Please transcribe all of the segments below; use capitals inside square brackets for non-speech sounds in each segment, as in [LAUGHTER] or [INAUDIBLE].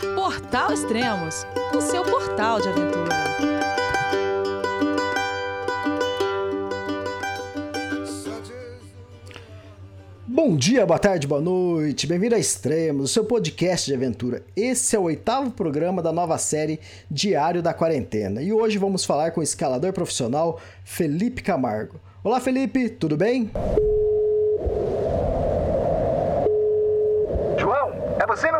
Portal Extremos, o seu portal de aventura. Bom dia, boa tarde, boa noite, bem-vindo a Extremos, o seu podcast de aventura. Esse é o oitavo programa da nova série Diário da Quarentena e hoje vamos falar com o escalador profissional Felipe Camargo. Olá, Felipe, tudo bem? João, é você, meu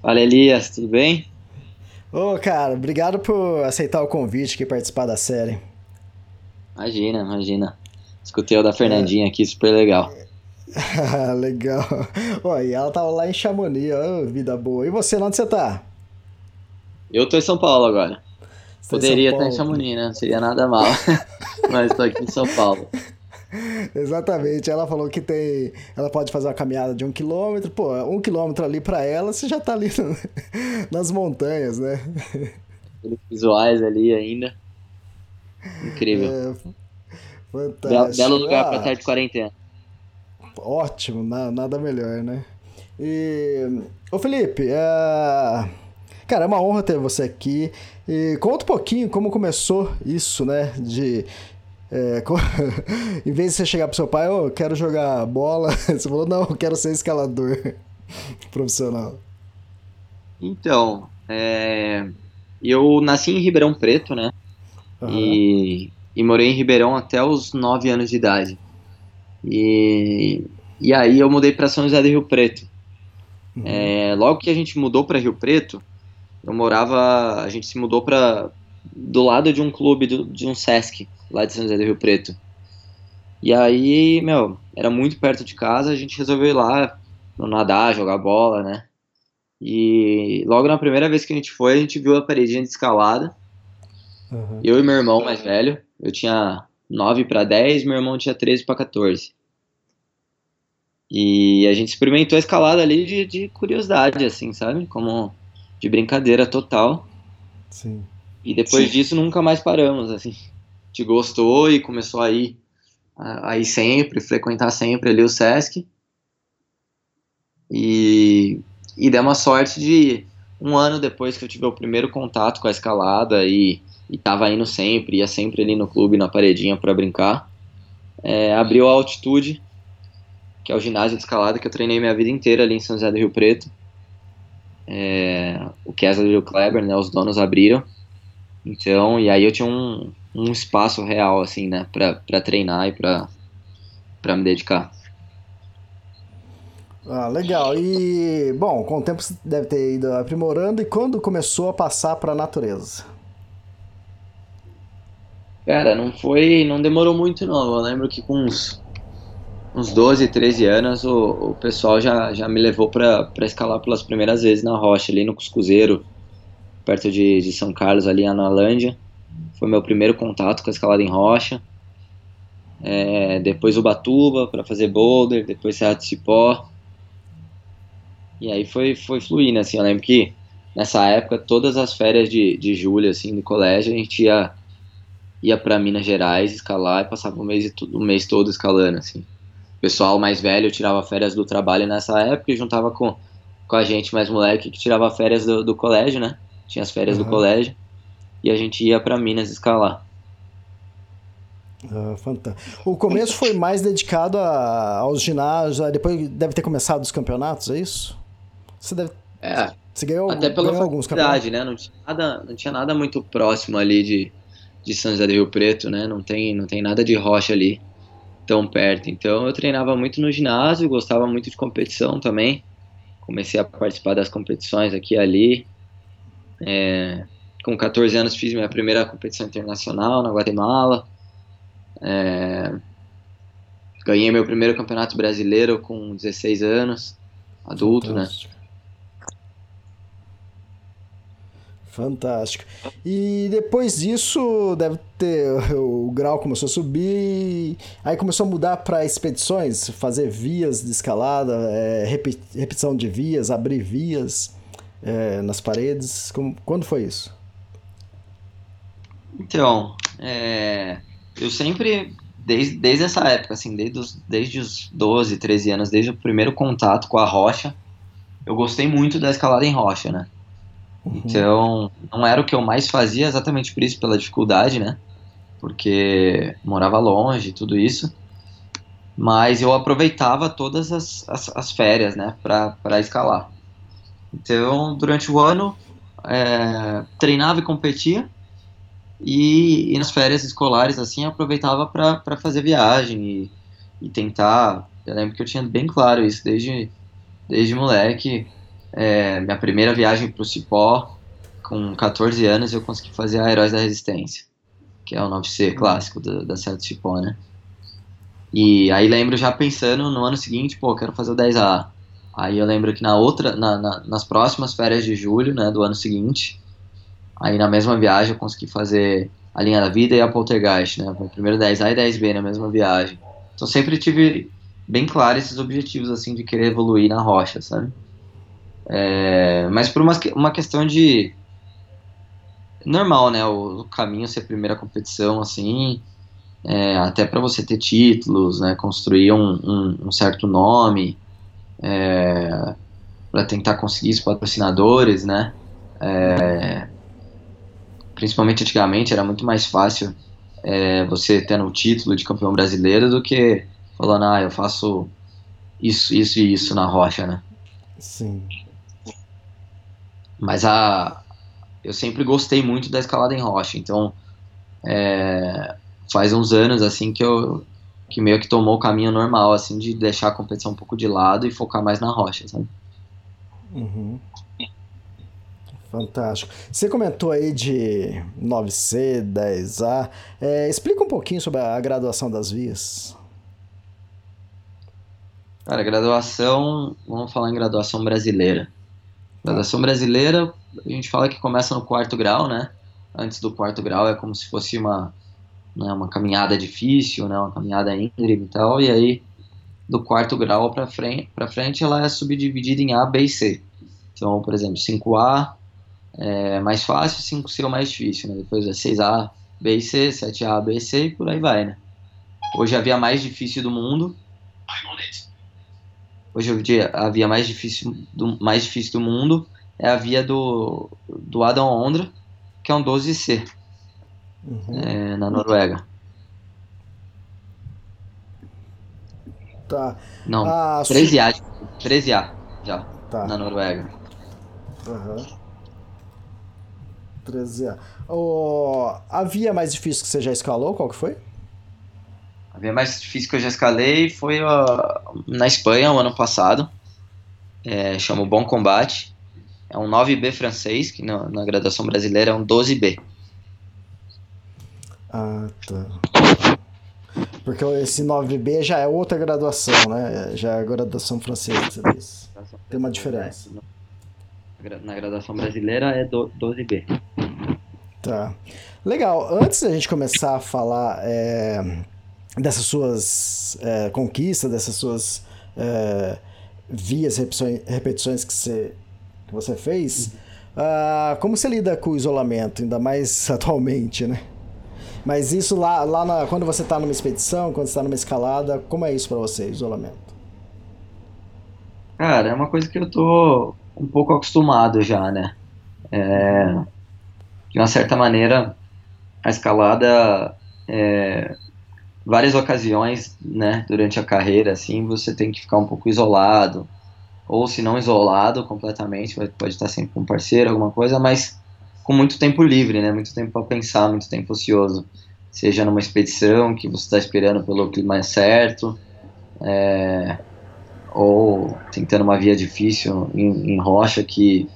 Fala, Elias, tudo bem? Ô, cara, obrigado por aceitar o convite e participar da série. Imagina, imagina. Escutei o da Fernandinha é. aqui, super legal. [LAUGHS] legal. Ó, e ela tava lá em Chamonix, ó, vida boa. E você, onde você tá? Eu tô em São Paulo agora. Você Poderia estar em Chamonix, né? Não seria nada mal. [LAUGHS] [LAUGHS] Mas tô aqui em São Paulo. [LAUGHS] Exatamente. Ela falou que tem. Ela pode fazer uma caminhada de um quilômetro. Pô, um quilômetro ali para ela, você já tá ali [LAUGHS] nas montanhas, né? Visuais ali ainda. Incrível. É, fantástico. Belo lugar ah, pra estar de quarentena. Ótimo, nada melhor, né? E. Ô Felipe, é... cara, é uma honra ter você aqui. E conta um pouquinho como começou isso, né? De é, [LAUGHS] em vez de você chegar pro seu pai, oh, eu quero jogar bola, [LAUGHS] você falou, não, eu quero ser escalador [LAUGHS] profissional. Então, é, eu nasci em Ribeirão Preto, né? Uhum. E, e morei em Ribeirão até os 9 anos de idade. E, e aí eu mudei para São José do Rio Preto. Uhum. É, logo que a gente mudou para Rio Preto, eu morava, a gente se mudou para do lado de um clube do, de um Sesc lá de São José do Rio Preto. E aí, meu, era muito perto de casa, a gente resolveu ir lá nadar, jogar bola, né? E logo na primeira vez que a gente foi, a gente viu a paredinha de escalada. Uhum. Eu e meu irmão mais velho, eu tinha 9 para 10, meu irmão tinha 13 para 14. E a gente experimentou a escalada ali de, de curiosidade, assim, sabe? Como de brincadeira total. Sim. E depois Sim. disso nunca mais paramos, assim gente gostou e começou a ir, a, ir sempre, frequentar sempre ali o Sesc. E, e deu uma sorte de um ano depois que eu tive o primeiro contato com a escalada e, estava indo sempre, ia sempre ali no clube, na paredinha para brincar, é, abriu a Altitude, que é o ginásio de escalada que eu treinei minha vida inteira ali em São José do Rio Preto. É, o Kessler e o Kleber, né, os donos abriram. Então, e aí eu tinha um, um espaço real, assim, né, para treinar e para me dedicar. Ah, legal. E, bom, com o tempo você deve ter ido aprimorando. E quando começou a passar para a natureza? Cara, não foi. Não demorou muito, não. Eu lembro que com uns, uns 12, 13 anos o, o pessoal já, já me levou para escalar pelas primeiras vezes na rocha, ali no Cuscuzeiro, perto de, de São Carlos, ali na Analândia. Foi meu primeiro contato com a escalada em rocha. É, depois Ubatuba para fazer boulder, depois Serra de Cipó. E aí foi, foi fluindo, assim, eu lembro que nessa época, todas as férias de, de julho, assim, do colégio, a gente ia, ia para Minas Gerais escalar e passava o mês, o mês todo escalando, assim. O pessoal mais velho tirava férias do trabalho nessa época e juntava com, com a gente mais moleque que tirava férias do, do colégio, né? Tinha as férias uhum. do colégio e a gente ia para Minas escalar. Ah, fantástico. O começo foi mais dedicado a, aos ginásios, depois deve ter começado os campeonatos, é isso? Você deve. É. Você ganhou, até pela ganhou alguns campeonatos? né? Não tinha, nada, não tinha nada muito próximo ali de, de São José do Rio Preto, né? Não tem, não tem nada de rocha ali tão perto. Então eu treinava muito no ginásio, gostava muito de competição também. Comecei a participar das competições aqui e ali. É, com 14 anos fiz minha primeira competição internacional na Guatemala. É, ganhei meu primeiro campeonato brasileiro com 16 anos, adulto, né? Fantástico. Fantástico. E depois disso, deve ter. [LAUGHS] O grau começou a subir, aí começou a mudar para expedições, fazer vias de escalada, é, repe- repetição de vias, abrir vias é, nas paredes. Como- quando foi isso? Então, é, eu sempre, desde, desde essa época, assim, desde os, desde os 12, 13 anos, desde o primeiro contato com a rocha, eu gostei muito da escalada em rocha, né? Então, não era o que eu mais fazia, exatamente por isso, pela dificuldade, né? Porque morava longe, tudo isso. Mas eu aproveitava todas as, as, as férias, né, para escalar. Então, durante o ano, é, treinava e competia. E, e nas férias escolares, assim, eu aproveitava para fazer viagem e, e tentar. Eu lembro que eu tinha bem claro isso desde, desde moleque. É, minha primeira viagem para o Cipó, com 14 anos, eu consegui fazer a Heróis da Resistência, que é o 9C clássico da, da Serra do Cipó, né? E aí lembro já pensando no ano seguinte, pô, quero fazer o 10A. Aí eu lembro que na outra, na, na- nas próximas férias de julho, né, do ano seguinte, aí na mesma viagem eu consegui fazer a linha da vida e a poltergeist, né? Meu primeiro 10A e 10B na mesma viagem. Então sempre tive bem claro esses objetivos, assim, de querer evoluir na rocha, sabe? É, mas por uma, uma questão de normal, né? O, o caminho ser a primeira competição, assim, é, até para você ter títulos, né? Construir um, um, um certo nome, é, para tentar conseguir os patrocinadores, né? É, principalmente antigamente era muito mais fácil é, você tendo o título de campeão brasileiro do que falando, ah, eu faço isso, isso e isso na rocha, né? Sim. Mas a eu sempre gostei muito da escalada em rocha, então é, faz uns anos assim que eu que meio que tomou o caminho normal assim de deixar a competição um pouco de lado e focar mais na rocha, sabe? Uhum. Fantástico. Você comentou aí de 9C, 10A. É, explica um pouquinho sobre a graduação das vias. Cara, graduação, vamos falar em graduação brasileira. Graduação brasileira, a gente fala que começa no quarto grau, né? Antes do quarto grau é como se fosse uma, né, uma caminhada difícil, né? Uma caminhada íngreme e tal. E aí, do quarto grau para frente, frente, ela é subdividida em A, B e C. Então, por exemplo, 5A é mais fácil, 5C é o mais difícil, né? Depois é 6A, B e C, 7A, B e C e por aí vai, né? Hoje a via mais difícil do mundo hoje em dia a via mais difícil do, mais difícil do mundo é a via do, do Adam Ondra, que é um 12C, Uhum. é, na Noruega. Tá. Não, Ah, su- 13A, de- 13A já, Tá. na Noruega. Aham. 13A. O, a via mais difícil que você já escalou, qual que foi? A via mais difícil que eu já escalei foi ó, na Espanha, o ano passado, é, chama o Bom Combate, é um 9B francês, que na, na graduação brasileira é um 12B. Ah, tá. Porque esse 9B já é outra graduação, né? Já é a graduação francesa. Tem uma diferença. Na graduação brasileira é do- 12B. Tá. Legal. Antes da gente começar a falar é, dessas suas é, conquistas, dessas suas é, vias, repetições, repetições que, você, que você fez, ah, como você lida com o isolamento, ainda mais [LAUGHS] atualmente, né? Mas isso lá, lá na- quando você está numa expedição, quando você está numa escalada, como é isso para você, isolamento? Cara, é uma coisa que eu tô um pouco acostumado já, né? É, de uma certa maneira, a escalada, é, várias ocasiões, né, durante a carreira, assim, você tem que ficar um pouco isolado, ou se não isolado completamente, pode estar sempre com um parceiro, alguma coisa, mas com muito tempo livre, né? Muito tempo para pensar, muito tempo ocioso. Seja numa expedição que você está esperando pelo clima certo, é, ou tentando uma via difícil em, em rocha que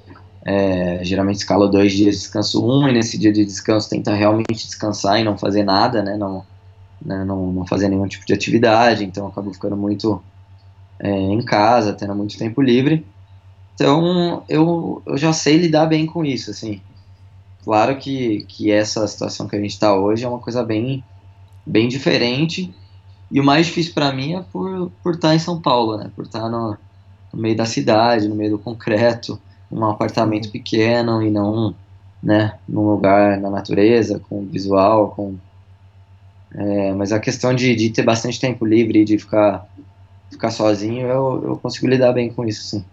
é, geralmente escala dois dias, descanso um, e nesse dia de descanso tenta realmente descansar e não fazer nada, né? Não, né, não, não fazia nenhum tipo de atividade, então acabou ficando muito é, em casa, tendo muito tempo livre. Então eu, eu já sei lidar bem com isso, assim. Claro que, que essa situação que a gente está hoje é uma coisa bem, bem diferente. E o mais difícil para mim é por, por estar tá em São Paulo, né? Por estar tá no, no meio da cidade, no meio do concreto, num apartamento pequeno e não, né, num lugar na natureza, com visual, com... É, mas a questão de, de ter bastante tempo livre e de ficar, ficar sozinho, eu, eu consigo lidar bem com isso, sim.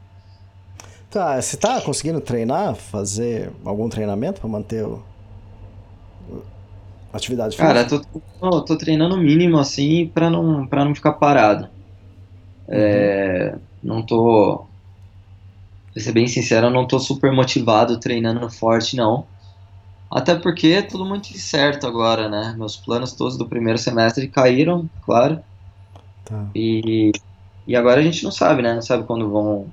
Tá, você tá conseguindo treinar, fazer algum treinamento para manter o... atividade física? Cara, tô, tô, tô treinando o mínimo assim para não para não ficar parado. É, não tô pra ser bem sincero, eu não tô super motivado treinando forte não. Até porque é tudo muito incerto agora, né? Meus planos todos do primeiro semestre caíram, claro. Tá. E, e agora a gente não sabe, né? Não sabe quando vão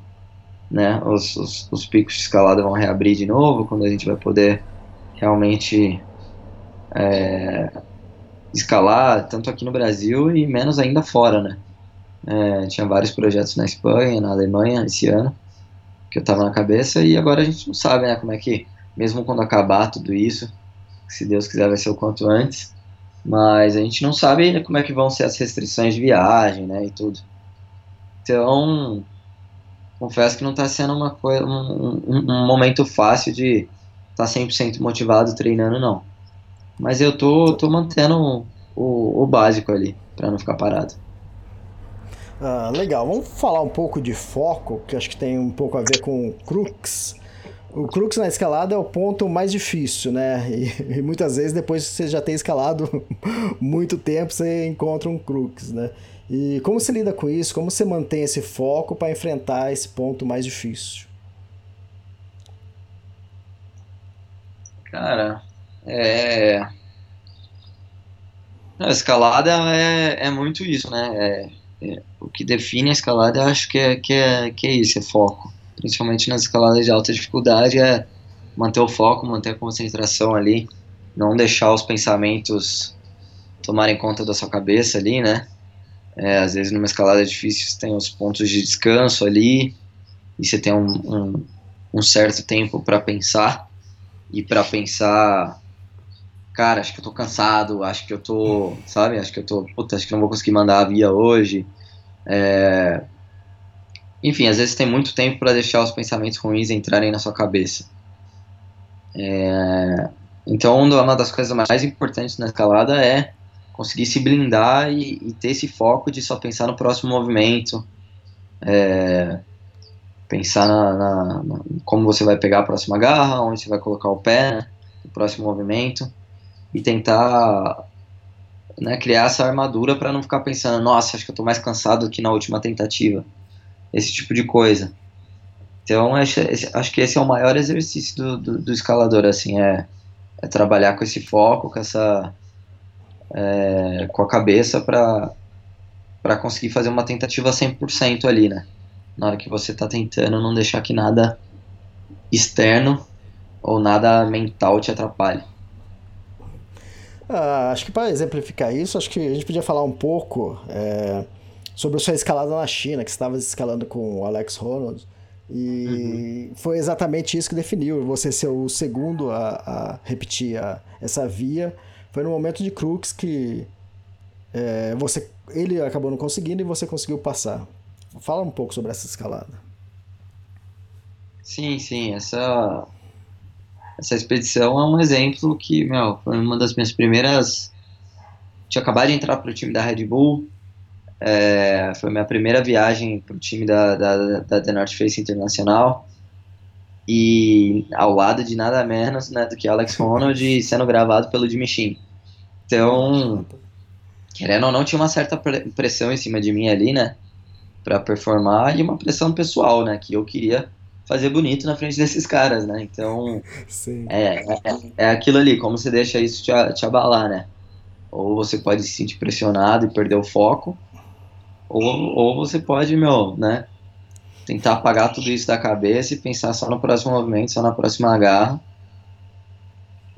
né, os, os, os, picos de escalada vão reabrir de novo, quando a gente vai poder realmente é, escalar, tanto aqui no Brasil e menos ainda fora, né. É, tinha vários projetos na Espanha, na Alemanha esse ano, que eu tava na cabeça, e agora a gente não sabe, né, como é que, mesmo quando acabar tudo isso, se Deus quiser vai ser o quanto antes, mas a gente não sabe como é que vão ser as restrições de viagem, né, e tudo. Então, confesso que não está sendo uma coisa, um, um, um, momento fácil de estar tá 100% motivado treinando, não. Mas eu tô, tô mantendo o, o básico ali, para não ficar parado. Ah, legal, vamos falar um pouco de foco, que acho que tem um pouco a ver com o crux. O crux na escalada é o ponto mais difícil, né? E, e muitas vezes depois que você já tem escalado [LAUGHS] muito tempo, você encontra um crux, né? E como você lida com isso? Como você mantém esse foco para enfrentar esse ponto mais difícil? Cara, é. A escalada é, é muito isso, né? É, é, o que define a escalada, eu acho que é, que, é, que é isso, é foco. Principalmente nas escaladas de alta dificuldade, é manter o foco, manter a concentração ali, não deixar os pensamentos tomarem conta da sua cabeça ali, né? É, às vezes numa escalada difícil tem os pontos de descanso ali e você tem um, um, um certo tempo para pensar e para pensar cara, acho que eu tô cansado, acho que eu tô, sabe, acho que eu tô, puta, acho que não vou conseguir mandar a via hoje. É... Enfim, às vezes tem muito tempo para deixar os pensamentos ruins entrarem na sua cabeça. É... Então, uma das coisas mais importantes na escalada é conseguir se blindar e, e, ter esse foco de só pensar no próximo movimento, é, pensar na, na, na, como você vai pegar a próxima garra, onde você vai colocar o pé, né, no próximo movimento, e tentar né, criar essa armadura para não ficar pensando, nossa, acho que eu estou mais cansado do que na última tentativa, esse tipo de coisa. Então, acho, acho que esse é o maior exercício do, do, do escalador, assim, é, é trabalhar com esse foco, com essa é, com a cabeça para para conseguir fazer uma tentativa 100% ali, né? Na hora que você está tentando não deixar que nada externo ou nada mental te atrapalhe. Ah, acho que para exemplificar isso, acho que a gente podia falar um pouco é, sobre a sua escalada na China, que você estava escalando com o Alex Ronald. E uhum. foi exatamente isso que definiu você ser o segundo a, a repetir a, essa via foi no momento de Crux que é, você, ele acabou não conseguindo e você conseguiu passar. Fala um pouco sobre essa escalada. Sim, sim, essa essa expedição é um exemplo que, meu, foi uma das minhas primeiras. Tinha acabado de entrar para o time da Red Bull, é, foi minha primeira viagem para o time da, da, da The North Face Internacional e ao lado de nada menos né, do que Alex Ronald sendo gravado pelo Jimmy Sheen. Então, querendo ou não, tinha uma certa pressão em cima de mim ali, né? Pra performar e uma pressão pessoal, né? Que eu queria fazer bonito na frente desses caras, né? Então, é, é, é, aquilo ali, como você deixa isso te, te abalar, né? Ou você pode se sentir pressionado e perder o foco, ou, ou você pode, meu, né? Tentar apagar tudo isso da cabeça e pensar só no próximo movimento, só na próxima garra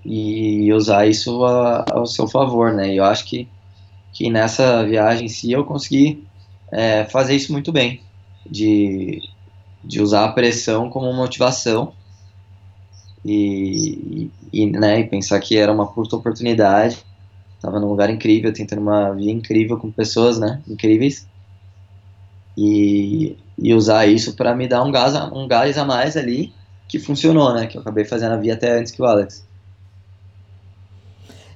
e usar isso a, ao seu favor, né? E eu acho que que nessa viagem em si eu consegui é, fazer isso muito bem, de, de usar a pressão como motivação e, e, né, e pensar que era uma curta oportunidade, estava num lugar incrível, tentando uma via incrível com pessoas né, incríveis e, e usar isso para me dar um gás, um gás a mais ali que funcionou, né? Que eu acabei fazendo a via até antes que o Alex.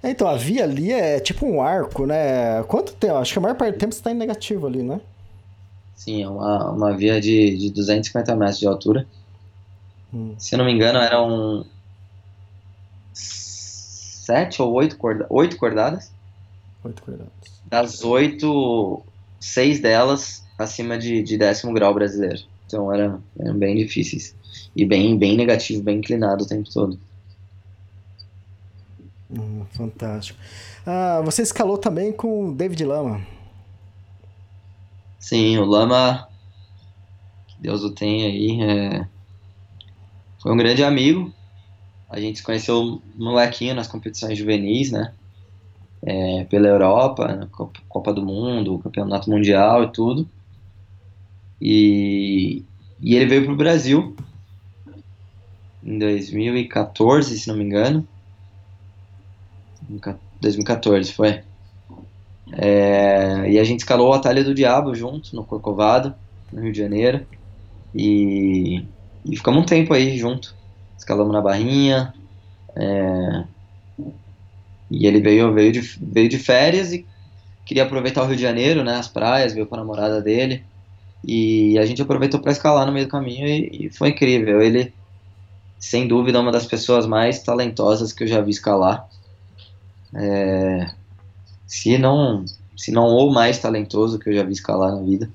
É, então, a via ali é tipo um arco, né? Quanto tempo? Acho que a maior parte do tempo você está em negativo ali, né? Sim, é uma, uma via de, de 250 metros de altura. Hum. Se eu não me engano, eram sete ou oito, corda oito cordadas. Oito cordadas. Das oito, seis delas acima de, de décimo grau brasileiro. Então era, eram bem difíceis. E bem, bem negativo, bem inclinado o tempo todo. Hum, fantástico. Ah, você escalou também com o David Lama. Sim, o Lama, que Deus o tenha aí, é... foi um grande amigo. A gente se conheceu molequinho nas competições juvenis, né? É, pela Europa, Copa do Mundo, Campeonato Mundial e tudo. E, e ele veio para o Brasil em 2014, se não me engano. 2014 foi. É, e a gente escalou o Atalho do Diabo junto, no Corcovado, no Rio de Janeiro. E, e ficamos um tempo aí junto. Escalamos na Barrinha. É, e ele veio, veio, de, veio de férias e queria aproveitar o Rio de Janeiro, né, as praias, veio com a namorada dele. E a gente aproveitou para escalar no meio do caminho e, e, foi incrível. Ele, sem dúvida, é uma das pessoas mais talentosas que eu já vi escalar. É, se não, se não ou mais talentoso que eu já vi escalar na vida.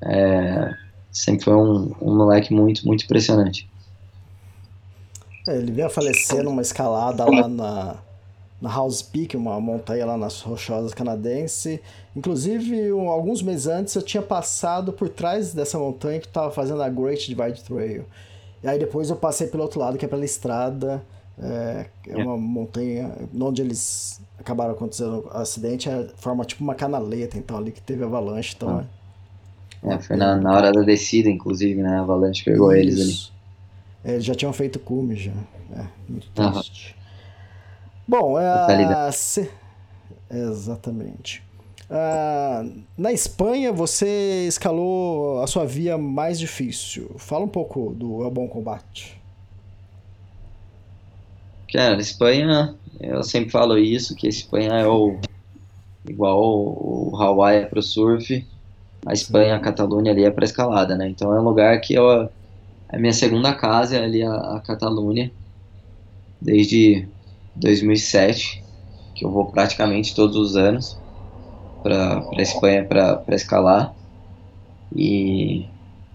É, sempre foi um, um moleque muito, muito impressionante. É, ele veio a falecer numa escalada lá na, na House Peak, uma montanha lá nas Rochosas Canadense. Inclusive, um, alguns meses antes eu tinha passado por trás dessa montanha que estava fazendo a Great Divide Trail. E aí depois eu passei pelo outro lado, que é pela estrada. É, é uma montanha onde eles acabaram acontecendo o acidente, é, forma tipo uma canaleta, então ali que teve avalanche, então ah. é... é, foi na, na hora da descida, inclusive, né? A avalanche pegou Isso. eles ali. É, eles já tinham feito cume já. É, muito triste. Bom, é. Se... Exatamente. Uh, na Espanha, você escalou a sua via mais difícil. Fala um pouco do El Bom Combate. Cara, Espanha, eu sempre falo isso, que a Espanha é o igual o Hawaii é pro surf, a Espanha, a Catalunha ali é para escalada, né? Então é um lugar que eu, é a minha segunda casa é ali a, a Catalunha, desde 2007, que eu vou praticamente todos os anos para a Espanha para escalar. E,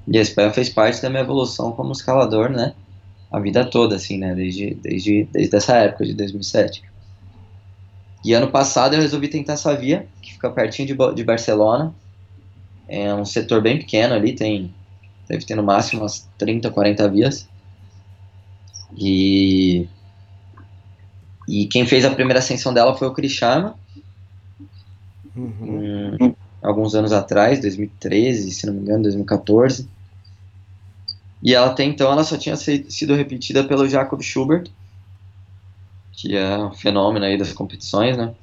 e a Espanha fez parte da minha evolução como escalador, né? A vida toda, assim, né? Desde, desde, desde essa época, de 2007. E ano passado eu resolvi tentar essa via, que fica pertinho de, de Barcelona. É um setor bem pequeno ali, tem deve ter no máximo umas 30, 40 vias. E e quem fez a primeira ascensão dela foi o Chris Sharma, uhum. um, alguns anos atrás, 2013, se não me engano, 2014. E ela até então ela só tinha sido repetida pelo Jacob Schubert, que é um fenômeno aí das competições, né?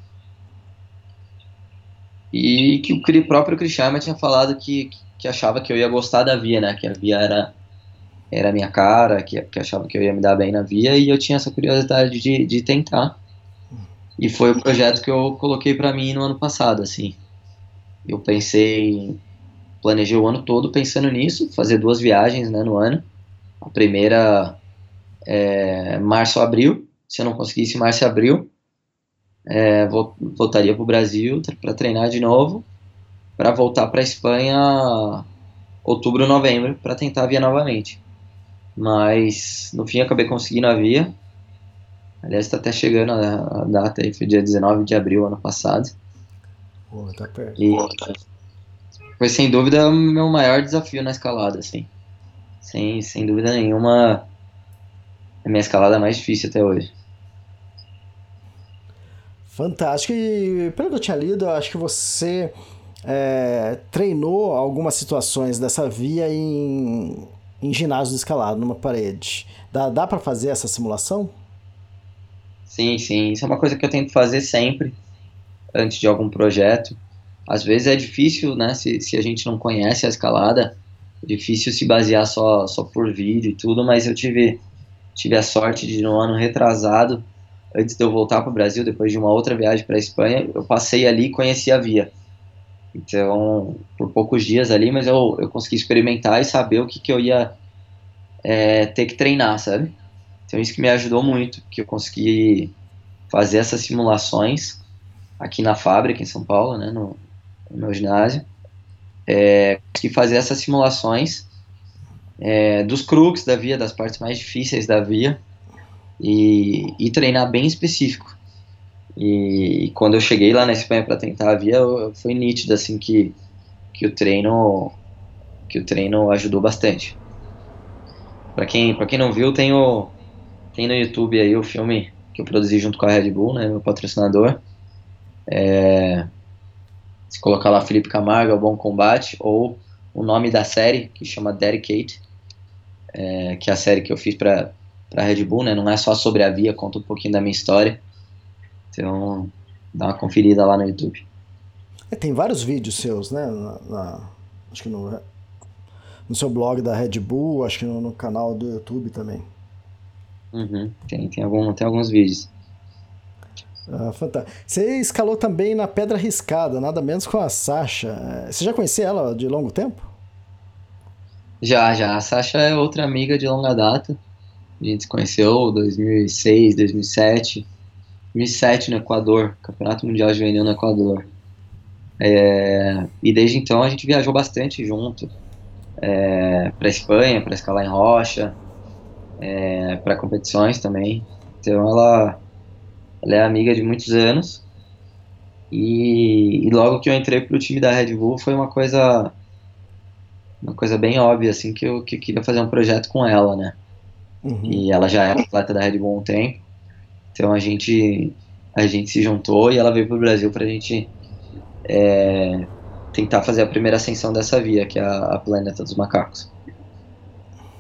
E que o próprio Chris Sharma tinha falado que, que achava que eu ia gostar da via, né? Que a via era era minha cara, que, que achava que eu ia me dar bem na via, e eu tinha essa curiosidade de, de tentar. E foi o projeto que eu coloquei para mim no ano passado, assim. Eu pensei, planejei o ano todo pensando nisso, fazer duas viagens, né, no ano. A primeira é março abril, se eu não conseguisse março e abril, é, voltaria para o Brasil para treinar de novo, para voltar para a Espanha outubro, novembro, para tentar a via novamente. Mas no fim acabei conseguindo a via. Aliás, está até chegando a, a, data aí, foi dia 19 de abril ano passado. Pô, tá perto. E foi sem dúvida o meu maior desafio na escalada, assim. Sem, sem dúvida nenhuma, a minha escalada mais difícil até hoje. Fantástico. E pelo que eu tinha lido, eu acho que você é, treinou algumas situações dessa via em, em ginásio de escalado, numa parede. Dá, dá para fazer essa simulação? Sim, sim. Isso é uma coisa que eu tento fazer sempre, antes de algum projeto. Às vezes é difícil, né, se, se a gente não conhece a escalada, é difícil se basear só, só por vídeo e tudo, mas eu tive, tive a sorte de, no ano retrasado, antes de eu voltar para o Brasil, depois de uma outra viagem para a Espanha, eu passei ali e conheci a via. Então, por poucos dias ali, mas eu, eu consegui experimentar e saber o que, que eu ia é, ter que treinar, sabe? Então, isso que me ajudou muito, que eu consegui fazer essas simulações aqui na fábrica, em São Paulo, né, no, no ginásio. É, consegui fazer essas simulações é, dos crux da via, das partes mais difíceis da via, e, e treinar bem específico. E, e, quando eu cheguei lá na Espanha para tentar a via, foi nítido assim que, que o treino que o treino ajudou bastante. Para quem quem não viu, tem o tem no YouTube aí o filme que eu produzi junto com a Red Bull, né, meu patrocinador. É, se colocar lá Felipe Camargo, o Bom Combate, ou o nome da série, que chama Dedicate, é, que é a série que eu fiz para a Red Bull, né, não é só sobre a via, conta um pouquinho da minha história. Então, dá uma conferida lá no YouTube. É, tem vários vídeos seus, né? Na, na, acho que no, no seu blog da Red Bull, acho que no, no canal do YouTube também. Uhum, tem, tem, algum, tem alguns vídeos. Ah, fantástico. Você escalou também na Pedra Riscada, nada menos com a Sasha. Você já conhecia ela de longo tempo? Já, já. A Sasha é outra amiga de longa data. A gente se conheceu em 2006, 2007. 2007 no Equador, Campeonato Mundial Juvenil no Equador. É, e desde então a gente viajou bastante junto é, para Espanha, para escalar em rocha, é, para competições também. Então ela, ela é amiga de muitos anos. E, e logo que eu entrei pro time da Red Bull foi uma coisa uma coisa bem óbvia assim que eu, que eu queria fazer um projeto com ela, né? Uhum. E ela já era atleta da Red Bull há um tempo. Então a gente a gente se juntou e ela veio para o Brasil para a gente é, tentar fazer a primeira ascensão dessa via, que é a, a Planeta dos Macacos.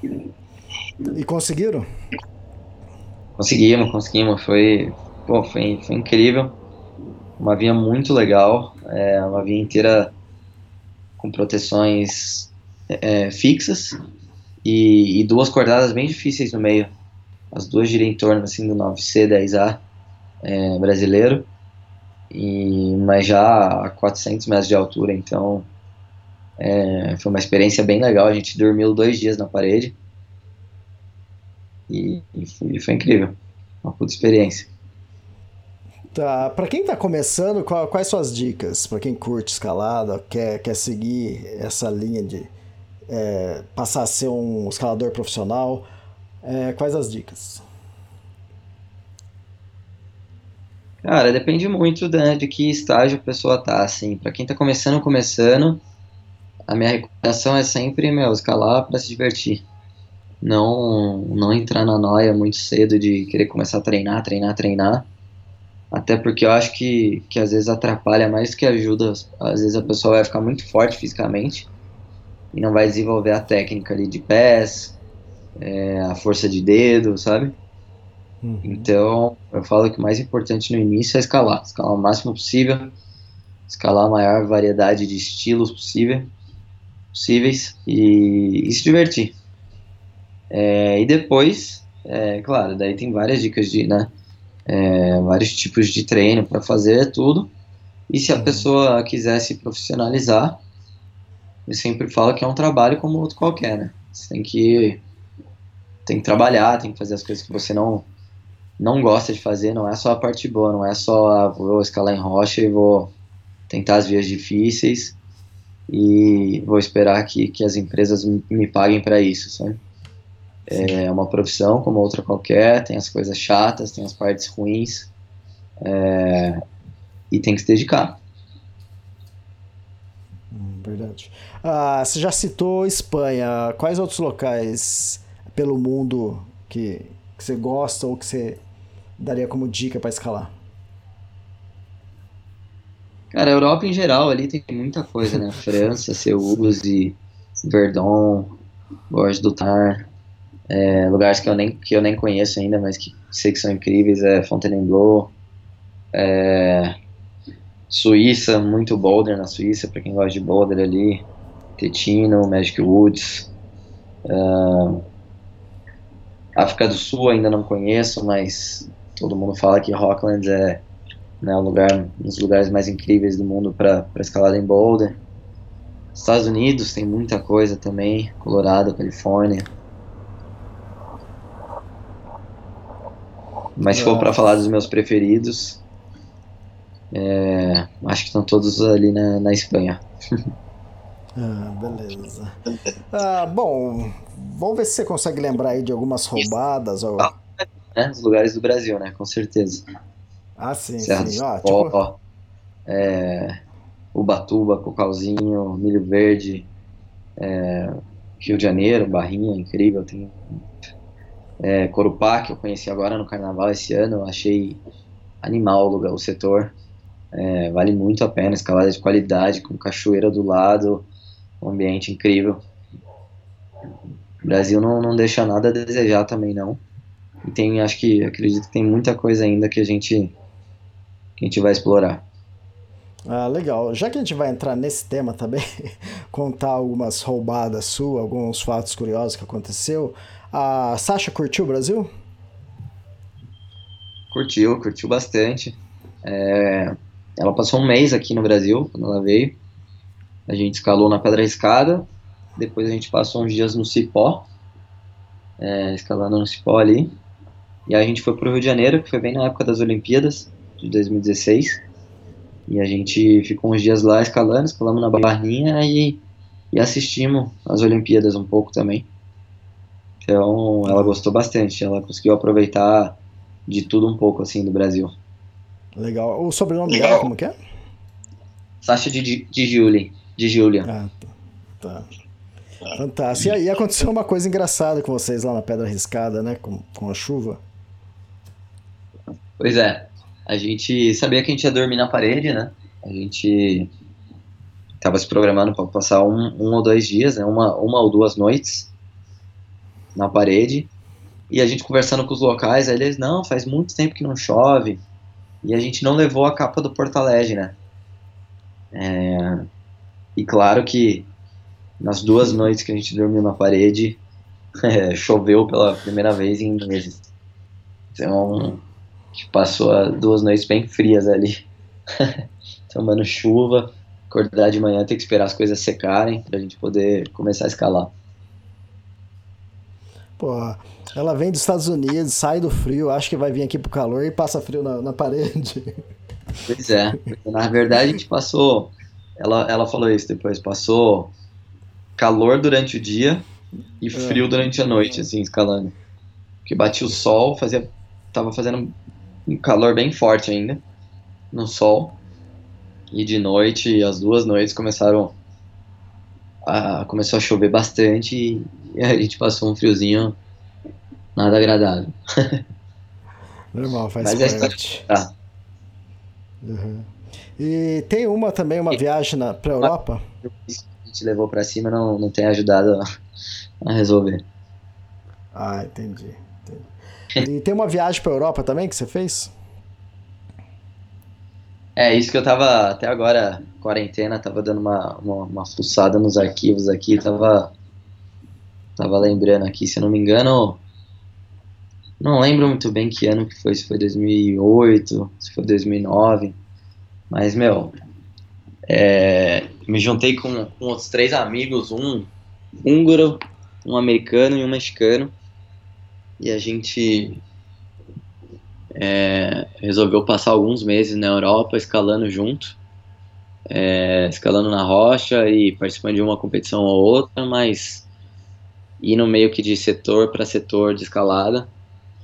E conseguiram? Conseguimos, conseguimos. Foi, pô, foi, foi incrível. Uma via muito legal, é, uma via inteira com proteções é, fixas e, e duas cordadas bem difíceis no meio as duas giram em torno assim, do 9C, 10A é, brasileiro, e, mas já a 400 metros de altura, então é, foi uma experiência bem legal. A gente dormiu dois dias na parede e, e, foi, foi, incrível, uma puta experiência. Tá, para quem tá começando, qual, quais suas dicas? Para quem curte escalada, quer, quer seguir essa linha de é, passar a ser um escalador profissional, é, quais as dicas? Cara, depende muito né, de que estágio a pessoa tá, assim. Para quem tá começando, começando, a minha recomendação é sempre, meu, escalar para se divertir. Não, não entrar na noia muito cedo de querer começar a treinar, treinar, treinar. Até porque eu acho que, que às vezes atrapalha mais do que ajuda. Às vezes a pessoa vai ficar muito forte fisicamente e não vai desenvolver a técnica ali de pés, é, a força de dedo, sabe? Uhum. Então, eu falo que o mais importante no início é escalar, escalar o máximo possível, escalar a maior variedade de estilos possível, possíveis e, e se divertir. É, e depois, é, claro, daí tem várias dicas de, né, é, vários tipos de treino para fazer tudo. E se a uhum. pessoa quiser se profissionalizar, eu sempre falo que é um trabalho como outro qualquer, né? Você tem que tem que trabalhar, tem que fazer as coisas que você não não gosta de fazer, não é só a parte boa, não é só ah, vou escalar em rocha e vou tentar as vias difíceis e vou esperar que, que as empresas me, me paguem para isso, sabe? É uma profissão como outra qualquer, tem as coisas chatas, tem as partes ruins é, e tem que se dedicar. Hum, verdade. Ah, você já citou Espanha. Quais outros locais pelo mundo que, que você gosta ou que você daria como dica para escalar? Cara, a Europa em geral ali tem muita coisa, né? [LAUGHS] França, Seulze, Verdun, Gorge do Tar, é, lugares que eu, nem, que eu nem conheço ainda, mas que sei que são incríveis, é Fontainebleau, é, Suíça, muito boulder na Suíça, para quem gosta de boulder ali, Tetino, Magic Woods, uh, África do Sul ainda não conheço, mas todo mundo fala que Rocklands é né, um, lugar, um dos lugares mais incríveis do mundo para escalada em boulder. Estados Unidos tem muita coisa também, Colorado, Califórnia. Mas se for para falar dos meus preferidos, é, acho que estão todos ali na, na Espanha. [LAUGHS] ah, beleza. Ah, bom, vamos ver se você consegue lembrar aí de algumas roubadas. Ou... Ah, né, os lugares do Brasil, né? Com certeza. Ah, sim, Serra sim. Ah, tipo... é, Ubatuba, Cocalzinho, Milho Verde, é, Rio de Janeiro, Barrinha, incrível. Tem é, Corupá, que eu conheci agora no carnaval esse ano, eu achei animal o, lugar, o setor. É, vale muito a pena, escalada de qualidade, com cachoeira do lado, um ambiente incrível. O Brasil não, não deixa nada a desejar também não. E tem, acho que, acredito que tem muita coisa ainda que a gente, que a gente vai explorar. Ah, legal. Já que a gente vai entrar nesse tema também, [LAUGHS] contar algumas roubadas suas, alguns fatos curiosos que aconteceu. A Sasha curtiu o Brasil? Curtiu, curtiu bastante. É, ela passou um mês aqui no Brasil, quando ela veio. A gente escalou na Pedra Escada, depois a gente passou uns dias no Cipó, é, escalando no Cipó ali. E a gente foi pro Rio de Janeiro, que foi bem na época das Olimpíadas, de 2016. E a gente ficou uns dias lá escalando, escalamos na Barrinha e, e assistimos as Olimpíadas um pouco também. Então, ela gostou bastante. Ela conseguiu aproveitar de tudo um pouco, assim, do Brasil. Legal. O sobrenome dela, como que é? Sasha de, de Julie. De Julia. Ah, tá. Fantástico. E, aconteceu uma coisa engraçada com vocês lá na Pedra Riscada, né? Com, com a chuva. Pois é. A gente sabia que a gente ia dormir na parede, né? A gente tava se programando para passar um, um ou dois dias, né? Uma, uma ou duas noites na parede. E a gente conversando com os locais, aí eles, não, faz muito tempo que não chove. E a gente não levou a capa do Porto Alegre, né? É, e claro que nas duas noites que a gente dormiu na parede, [LAUGHS] é, choveu pela primeira vez em meses. Então, a gente passou duas noites bem frias ali, [LAUGHS] tomando chuva, acordar de manhã, ter que esperar as coisas secarem pra gente poder começar a escalar. Pô, ela vem dos Estados Unidos, sai do frio, acha que vai vir aqui pro calor e passa frio na, na parede. Pois é. Na verdade, a gente passou. Ela, ela falou isso depois, passou calor durante o dia e é. frio é. durante a noite, assim, escalando. Porque batia o sol, fazia. Tava fazendo um calor bem forte ainda no sol. E de noite, as duas noites começaram a, começou a chover bastante e, [LAUGHS] e a gente passou um friozinho nada agradável. [LAUGHS] Normal, faz Mas parte. É tá. Uhum. E tem uma também, uma e, viagem para Europa? A gente levou para cima não, não tem ajudado a, a resolver. Ah, entendi, entendi. E tem uma viagem para Europa também que você fez? É, isso que eu tava até agora, quarentena, tava dando uma, uma, uma fuçada nos arquivos aqui, tava, tava lembrando aqui, se eu não me engano, não lembro muito bem que ano que foi, se foi 2008, se foi 2009, mas, meu, é, me juntei com, com outros três amigos, um húngaro, um americano e um mexicano, e a gente é, resolveu passar alguns meses na Europa escalando junto, é, escalando na rocha e participando de uma competição ou outra, mas indo meio que de setor para setor de escalada.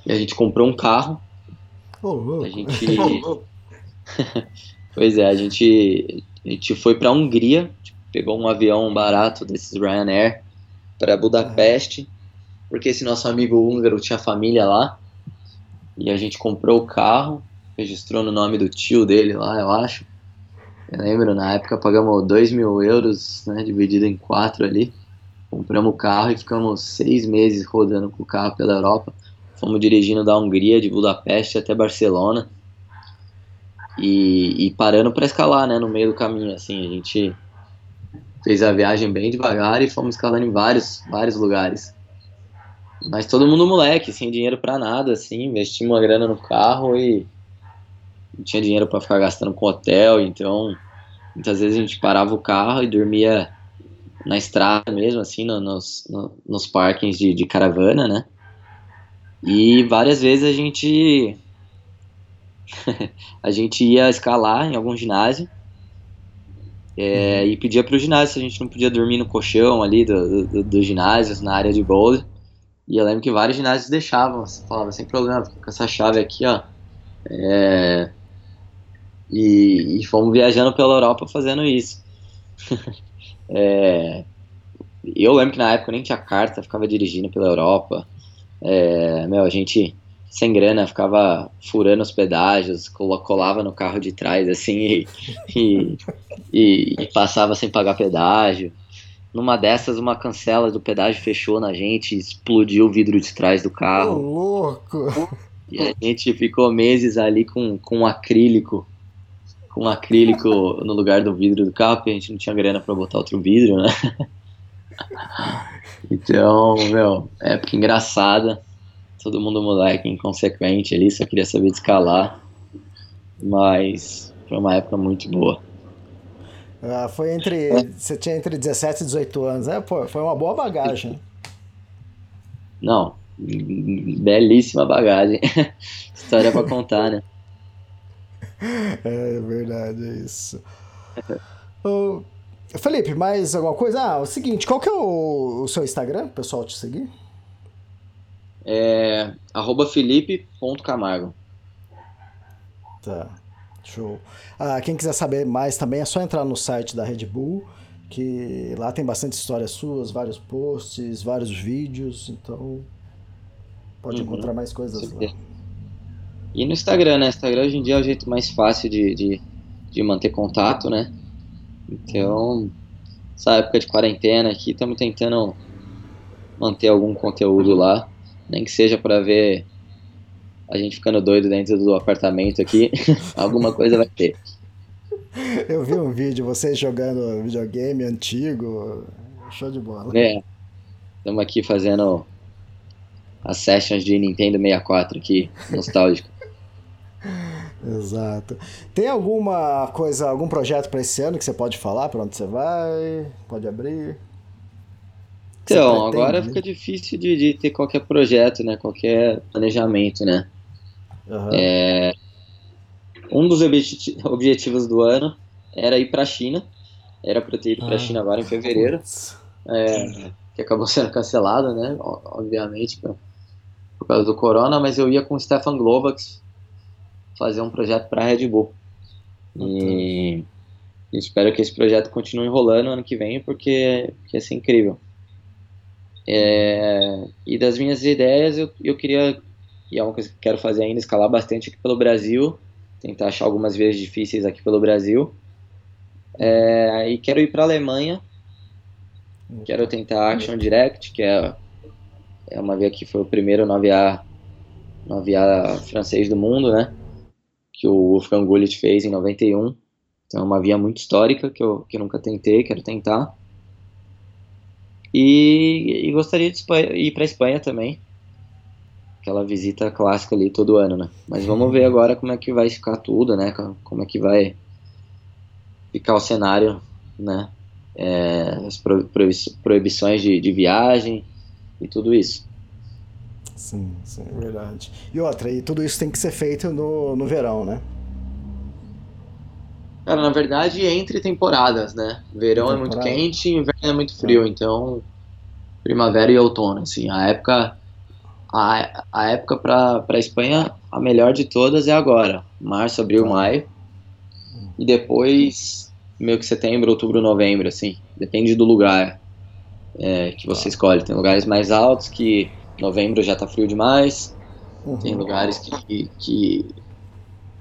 E a gente comprou um carro. Oh, a gente. [LAUGHS] [LAUGHS] pois é, a gente, a gente foi para Hungria, pegou um avião barato desses Ryanair para Budapeste, porque esse nosso amigo húngaro tinha família lá. E a gente comprou o carro, registrou no nome do tio dele lá, eu acho. Eu lembro, na época pagamos 2 mil euros, né, dividido em quatro ali. Compramos o carro e ficamos seis meses rodando com o carro pela Europa. Fomos dirigindo da Hungria, de Budapeste até Barcelona. E, e parando para escalar, né, no meio do caminho, assim. A gente fez a viagem bem devagar e fomos escalando em vários, vários lugares. Mas todo mundo moleque, sem dinheiro para nada, assim. Investimos uma grana no carro e não tinha dinheiro para ficar gastando com hotel, então muitas vezes a gente parava o carro e dormia na estrada mesmo, assim, no, nos, no, nos parkings de, de, caravana, né? E várias vezes a gente [LAUGHS] a gente ia escalar em algum ginásio é, e pedia para o ginásio se a gente não podia dormir no colchão ali do, do, do ginásio, na área de bowling. E eu lembro que vários ginásios deixavam, falavam sem problema, fica com essa chave aqui, ó. É, e, e fomos viajando pela Europa fazendo isso. [LAUGHS] é, eu lembro que na época eu nem tinha carta, ficava dirigindo pela Europa. É, meu, a gente sem grana ficava furando os pedágios, colava no carro de trás assim e, e, e, e passava sem pagar pedágio. Numa dessas, uma cancela do pedágio fechou na gente, explodiu o vidro de trás do carro. Ô, louco! E a gente ficou meses ali com, com um acrílico com um acrílico no lugar do vidro do carro, porque a gente não tinha grana para botar outro vidro, né? [LAUGHS] Então, meu, época engraçada. Todo mundo moleque inconsequente ali, só queria saber de escalar. Mas foi uma época muito boa. Ah, foi entre. Você tinha entre 17 e 18 anos, é? Pô, foi uma boa bagagem. Não, belíssima bagagem. [LAUGHS] História para contar, né? [LAUGHS] É verdade, é isso. uh, Felipe, mais alguma coisa? Ah, o seguinte, qual que é o, o seu Instagram, o pessoal te seguir? É arroba felipe.camargo. Tá, show. Ah, quem quiser saber mais também é só entrar no site da Red Bull, que lá tem bastante histórias suas, vários posts, vários vídeos, então pode uhum. encontrar mais coisas lá. E no Instagram, né? Instagram hoje em dia é o jeito mais fácil de, de, de manter contato, né? Então, essa época de quarentena aqui, estamos tentando manter algum conteúdo lá, nem que seja para ver a gente ficando doido dentro do apartamento aqui, [LAUGHS] alguma coisa vai ter. Eu vi um vídeo, vocês jogando videogame antigo, show de bola. É, estamos aqui fazendo as sessions de Nintendo 64 aqui, nostálgico. Exato. Tem alguma coisa, algum projeto para esse ano que você pode falar? Para onde você vai? Pode abrir? Então, agora fica difícil de, de, ter qualquer projeto, né? Qualquer planejamento, né? Uhum. É, um dos objetivos do ano era ir para a China. Era para ter ido para a ah, China agora em fevereiro. É, que acabou sendo cancelado, né? Obviamente, por, por causa do corona, mas eu ia com o Stefan Glovax, fazer um projeto para a Red Bull. E espero que esse projeto continue enrolando ano que vem, porque, porque ia ser incrível. É, e das minhas ideias, eu, eu queria, e é uma coisa que quero fazer ainda, escalar bastante aqui pelo Brasil, tentar achar algumas vias difíceis aqui pelo Brasil. É, e quero ir para a Alemanha, quero tentar Action Direct, que é, é uma via que foi o primeiro no aviar, no aviar francês do mundo, né? Que o Wolfgang Gullit fez em 91. Então é uma via muito histórica que eu, que eu nunca tentei, quero tentar. E, e gostaria de ir para Espanha também. Aquela visita clássica ali todo ano, né? Mas vamos ver agora como é que vai ficar tudo, né? Como é que vai ficar o cenário, né? É, as proibições de, de viagem e tudo isso. Sim, sim, é verdade. E outra, e tudo isso tem que ser feito no, no verão, né? Cara, na verdade, entre temporadas, né? Verão é muito quente e inverno é muito frio, é. então primavera e outono, assim, a época a, a época para a Espanha, a melhor de todas é agora, março, abril, tá. maio, e depois meio que setembro, outubro, novembro, assim, depende do lugar é, que você tá. escolhe. Tem lugares mais altos que novembro já tá frio demais. Uhum. Tem lugares que, que,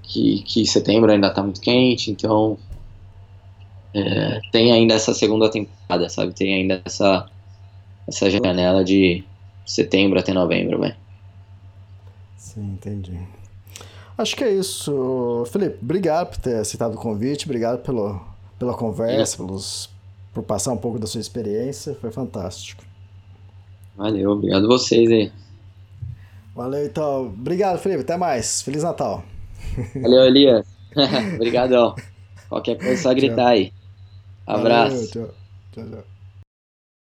que, que, setembro ainda tá muito quente, então é, tem ainda essa segunda temporada, sabe? Tem ainda essa, essa janela de setembro até novembro, velho. Sim, entendi. Acho que é isso. Felipe, obrigado por ter aceitado o convite, obrigado pelo, pela conversa, pelos, por passar um pouco da sua experiência, foi fantástico. Valeu, obrigado vocês aí. Valeu, então. Obrigado, Felipe. Até mais. Feliz Natal. Valeu, Elias. [LAUGHS] Obrigadão. Qualquer coisa é só gritar aí. Abraço. Valeu, tchau, tchau, tchau.